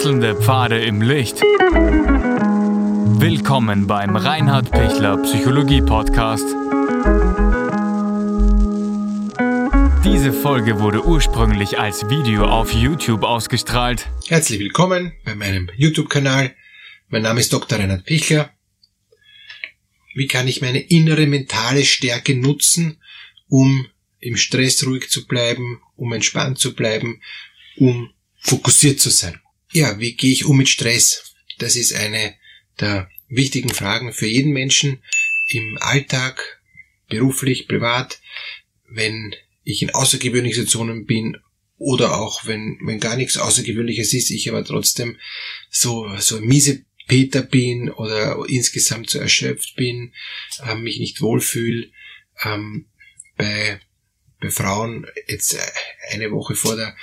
Wechselnde Pfade im Licht. Willkommen beim Reinhard Pichler Psychologie Podcast. Diese Folge wurde ursprünglich als Video auf YouTube ausgestrahlt. Herzlich willkommen bei meinem YouTube-Kanal. Mein Name ist Dr. Reinhard Pichler. Wie kann ich meine innere mentale Stärke nutzen, um im Stress ruhig zu bleiben, um entspannt zu bleiben, um fokussiert zu sein. Ja, wie gehe ich um mit Stress? Das ist eine der wichtigen Fragen für jeden Menschen im Alltag, beruflich, privat, wenn ich in außergewöhnlichen Situationen bin oder auch wenn, wenn gar nichts Außergewöhnliches ist, ich aber trotzdem so, so miese Peter bin oder insgesamt so erschöpft bin, äh, mich nicht wohlfühle, ähm, bei, bei Frauen jetzt eine Woche vor der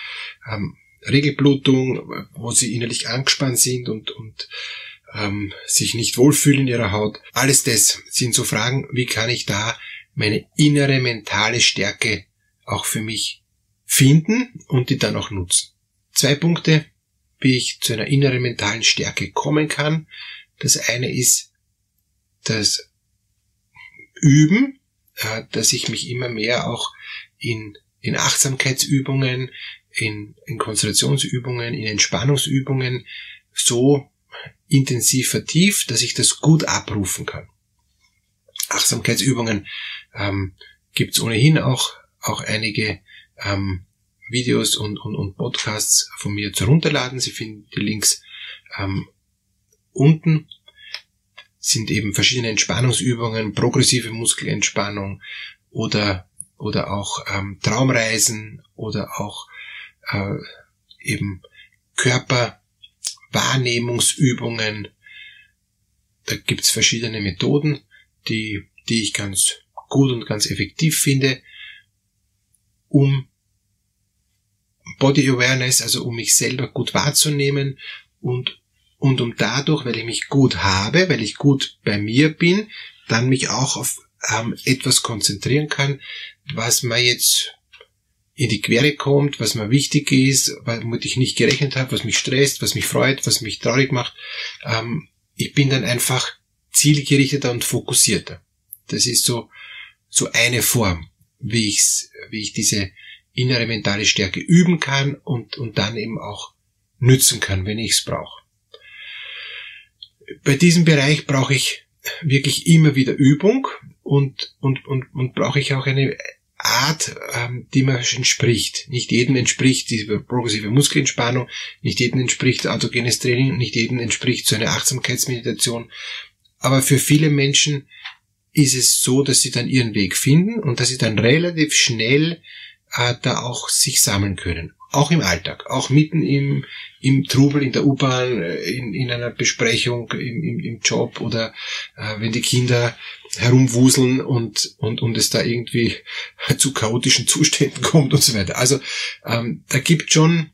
ähm, Regelblutung, wo sie innerlich angespannt sind und, und ähm, sich nicht wohlfühlen in ihrer Haut. Alles das sind so Fragen, wie kann ich da meine innere mentale Stärke auch für mich finden und die dann auch nutzen. Zwei Punkte, wie ich zu einer inneren mentalen Stärke kommen kann. Das eine ist das Üben, äh, dass ich mich immer mehr auch in, in Achtsamkeitsübungen, in, in Konzentrationsübungen, in Entspannungsübungen so intensiv vertieft, dass ich das gut abrufen kann. Achtsamkeitsübungen ähm, gibt es ohnehin auch, auch einige ähm, Videos und, und, und Podcasts von mir zu runterladen. Sie finden die Links ähm, unten. Sind eben verschiedene Entspannungsübungen, progressive Muskelentspannung oder, oder auch ähm, Traumreisen oder auch äh, eben Körperwahrnehmungsübungen. Da gibt's verschiedene Methoden, die, die ich ganz gut und ganz effektiv finde, um Body Awareness, also um mich selber gut wahrzunehmen und, und um dadurch, weil ich mich gut habe, weil ich gut bei mir bin, dann mich auch auf ähm, etwas konzentrieren kann, was man jetzt in die Quere kommt, was mir wichtig ist, womit ich nicht gerechnet habe, was mich stresst, was mich freut, was mich traurig macht. Ähm, ich bin dann einfach zielgerichteter und fokussierter. Das ist so, so eine Form, wie ich's, wie ich diese innere mentale Stärke üben kann und, und dann eben auch nützen kann, wenn ich es brauche. Bei diesem Bereich brauche ich wirklich immer wieder Übung und, und, und, und brauche ich auch eine, Art, ähm, die mir entspricht. Nicht jedem entspricht diese progressive Muskelentspannung, nicht jedem entspricht autogenes Training, nicht jedem entspricht so eine Achtsamkeitsmeditation. Aber für viele Menschen ist es so, dass sie dann ihren Weg finden und dass sie dann relativ schnell äh, da auch sich sammeln können. Auch im Alltag, auch mitten im, im Trubel, in der U-Bahn, äh, in, in einer Besprechung, im, im, im Job oder äh, wenn die Kinder herumwuseln und, und, und es da irgendwie zu chaotischen Zuständen kommt und so weiter. Also ähm, da gibt schon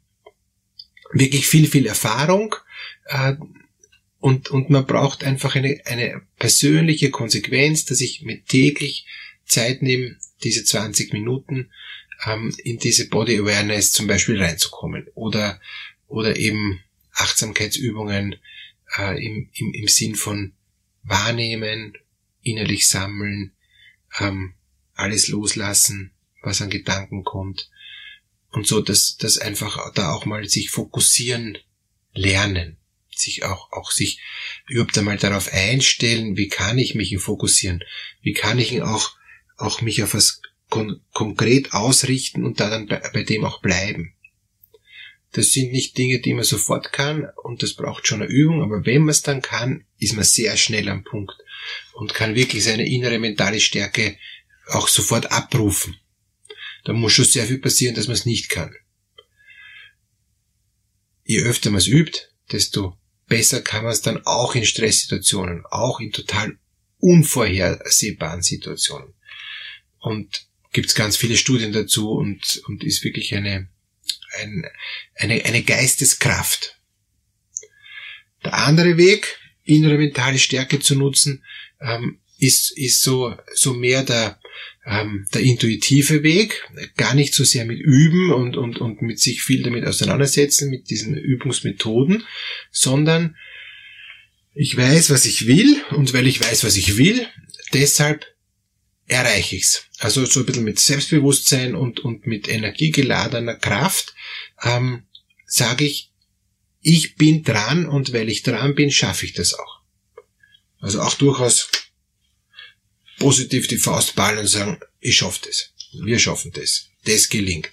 wirklich viel, viel Erfahrung äh, und, und man braucht einfach eine, eine persönliche Konsequenz, dass ich mir täglich Zeit nehme, diese 20 Minuten ähm, in diese Body Awareness zum Beispiel reinzukommen oder, oder eben Achtsamkeitsübungen äh, im, im, im Sinn von wahrnehmen, innerlich sammeln, ähm, alles loslassen, was an Gedanken kommt und so, dass, dass einfach da auch mal sich fokussieren lernen, sich auch, auch sich überhaupt einmal darauf einstellen, wie kann ich mich fokussieren, wie kann ich auch, auch mich auf was kon konkret ausrichten und da dann bei, bei dem auch bleiben. Das sind nicht Dinge, die man sofort kann und das braucht schon eine Übung, aber wenn man es dann kann, ist man sehr schnell am Punkt und kann wirklich seine innere mentale Stärke auch sofort abrufen. Da muss schon sehr viel passieren, dass man es nicht kann. Je öfter man es übt, desto besser kann man es dann auch in Stresssituationen, auch in total unvorhersehbaren Situationen. Und gibt es ganz viele Studien dazu und, und ist wirklich eine, ein, eine, eine Geisteskraft. Der andere Weg, innere mentale Stärke zu nutzen, ähm, ist, ist so, so mehr der, ähm, der intuitive Weg, gar nicht so sehr mit Üben und, und, und mit sich viel damit auseinandersetzen, mit diesen Übungsmethoden, sondern ich weiß, was ich will und weil ich weiß, was ich will, deshalb erreiche ich's. Also so ein bisschen mit Selbstbewusstsein und, und mit energiegeladener Kraft ähm, sage ich, ich bin dran und weil ich dran bin, schaffe ich das auch. Also auch durchaus positiv die Faust ballen und sagen, ich schaffe das. Wir schaffen das. Das gelingt.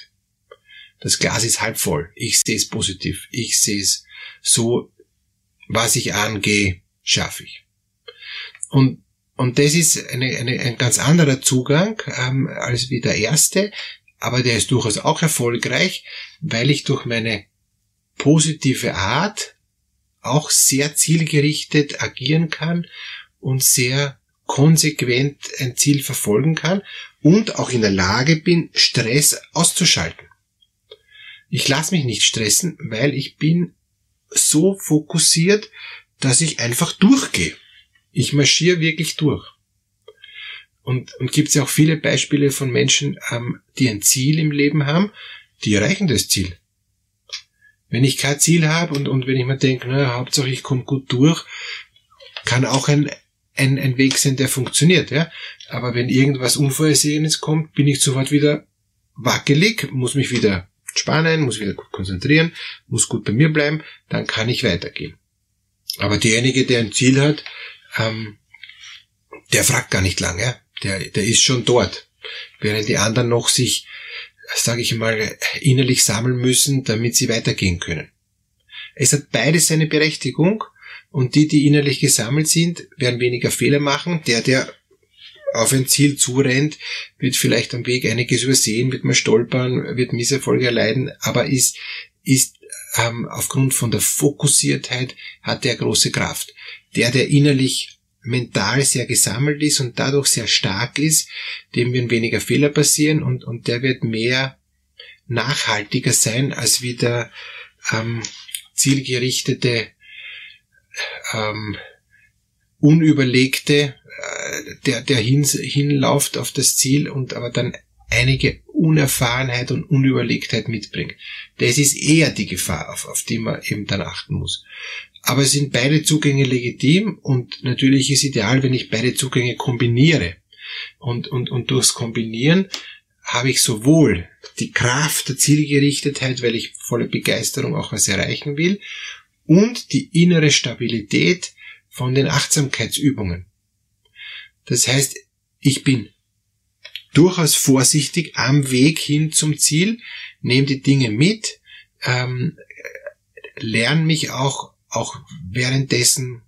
Das Glas ist halb voll. Ich sehe es positiv. Ich sehe es so, was ich angehe, schaffe ich. Und, und das ist eine, eine, ein ganz anderer Zugang ähm, als wie der erste, aber der ist durchaus auch erfolgreich, weil ich durch meine positive Art auch sehr zielgerichtet agieren kann und sehr konsequent ein Ziel verfolgen kann und auch in der Lage bin, Stress auszuschalten. Ich lasse mich nicht stressen, weil ich bin so fokussiert, dass ich einfach durchgehe. Ich marschiere wirklich durch. Und, und gibt es ja auch viele Beispiele von Menschen, ähm, die ein Ziel im Leben haben, die erreichen das Ziel. Wenn ich kein Ziel habe und, und wenn ich mir denke, naja, Hauptsache ich komme gut durch, kann auch ein, ein, ein Weg sein, der funktioniert. Ja? Aber wenn irgendwas Unvorhersehenes kommt, bin ich sofort wieder wackelig, muss mich wieder spannen, muss wieder gut konzentrieren, muss gut bei mir bleiben, dann kann ich weitergehen. Aber derjenige, der ein Ziel hat, ähm, der fragt gar nicht lange, der, der ist schon dort. Während die anderen noch sich, sage ich mal, innerlich sammeln müssen, damit sie weitergehen können. Es hat beides seine Berechtigung und die, die innerlich gesammelt sind, werden weniger Fehler machen. Der, der auf ein Ziel zurennt, wird vielleicht am Weg einiges übersehen, wird mal stolpern, wird Misserfolge erleiden, aber ist, ist ähm, aufgrund von der Fokussiertheit hat er große Kraft. Der, der innerlich mental sehr gesammelt ist und dadurch sehr stark ist, dem werden weniger Fehler passieren und, und der wird mehr nachhaltiger sein als wieder ähm, zielgerichtete, ähm, unüberlegte, äh, der, der hin, hinläuft auf das Ziel und aber dann einige Unerfahrenheit und Unüberlegtheit mitbringt. Das ist eher die Gefahr, auf, auf die man eben dann achten muss. Aber es sind beide Zugänge legitim und natürlich ist ideal, wenn ich beide Zugänge kombiniere. Und, und, und durchs Kombinieren habe ich sowohl die Kraft der Zielgerichtetheit, weil ich voller Begeisterung auch was erreichen will, und die innere Stabilität von den Achtsamkeitsübungen. Das heißt, ich bin durchaus vorsichtig am Weg hin zum Ziel, nehme die Dinge mit, ähm, lerne mich auch, auch währenddessen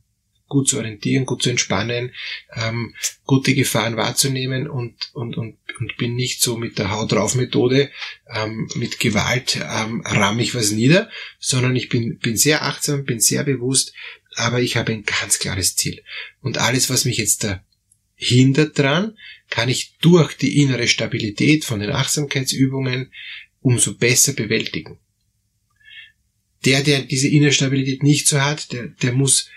gut zu orientieren, gut zu entspannen, ähm, gute Gefahren wahrzunehmen und, und, und, und bin nicht so mit der Haut drauf Methode, ähm, mit Gewalt ähm, ramm ich was nieder, sondern ich bin, bin sehr achtsam, bin sehr bewusst, aber ich habe ein ganz klares Ziel. Und alles, was mich jetzt da hindert dran, kann ich durch die innere Stabilität von den Achtsamkeitsübungen umso besser bewältigen. Der, der diese innere Stabilität nicht so hat, der, der muss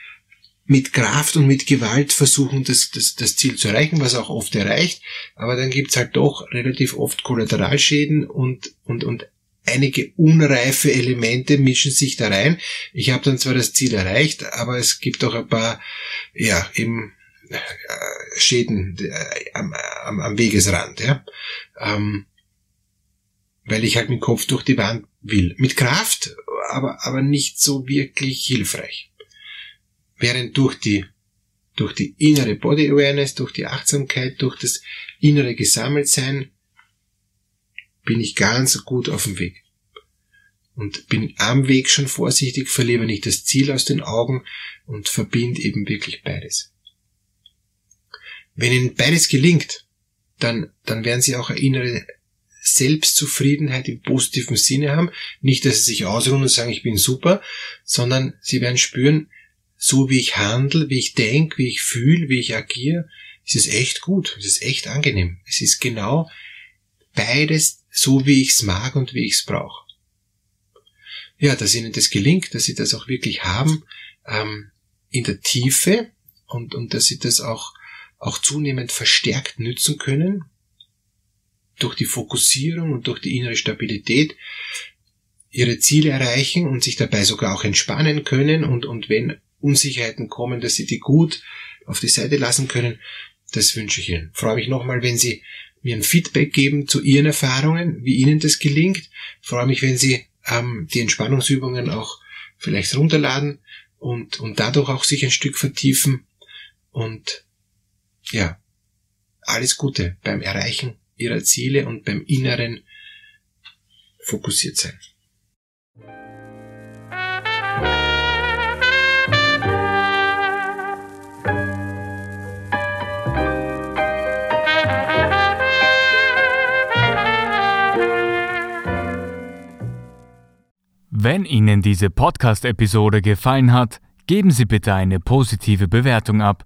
mit Kraft und mit Gewalt versuchen, das, das, das Ziel zu erreichen, was auch oft erreicht, aber dann gibt's halt doch relativ oft Kollateralschäden und, und, und einige unreife Elemente mischen sich da rein. Ich habe dann zwar das Ziel erreicht, aber es gibt auch ein paar, ja, eben äh, Schäden äh, am, am, am Wegesrand, ja. Ähm, weil ich halt mit Kopf durch die Wand will. Mit Kraft, aber, aber nicht so wirklich hilfreich. Während durch die, durch die innere Body Awareness, durch die Achtsamkeit, durch das innere Gesammeltsein, bin ich ganz gut auf dem Weg. Und bin am Weg schon vorsichtig, verliere nicht das Ziel aus den Augen und verbinde eben wirklich beides. Wenn Ihnen beides gelingt, dann, dann werden Sie auch eine innere Selbstzufriedenheit im positiven Sinne haben. Nicht, dass Sie sich ausruhen und sagen, ich bin super, sondern Sie werden spüren, so wie ich handle, wie ich denke, wie ich fühle, wie ich agiere, ist es echt gut, es ist echt angenehm. Es ist genau beides so, wie ich es mag und wie ich es brauche. Ja, dass Ihnen das gelingt, dass Sie das auch wirklich haben, ähm, in der Tiefe und, und dass Sie das auch auch zunehmend verstärkt nützen können, durch die Fokussierung und durch die innere Stabilität ihre Ziele erreichen und sich dabei sogar auch entspannen können und, und wenn Unsicherheiten kommen, dass sie die gut auf die Seite lassen können. Das wünsche ich Ihnen. freue mich nochmal, wenn Sie mir ein Feedback geben zu Ihren Erfahrungen, wie Ihnen das gelingt. freue mich, wenn Sie ähm, die Entspannungsübungen auch vielleicht runterladen und, und dadurch auch sich ein Stück vertiefen. Und ja, alles Gute beim Erreichen Ihrer Ziele und beim inneren fokussiert sein. Wenn Ihnen diese Podcast-Episode gefallen hat, geben Sie bitte eine positive Bewertung ab.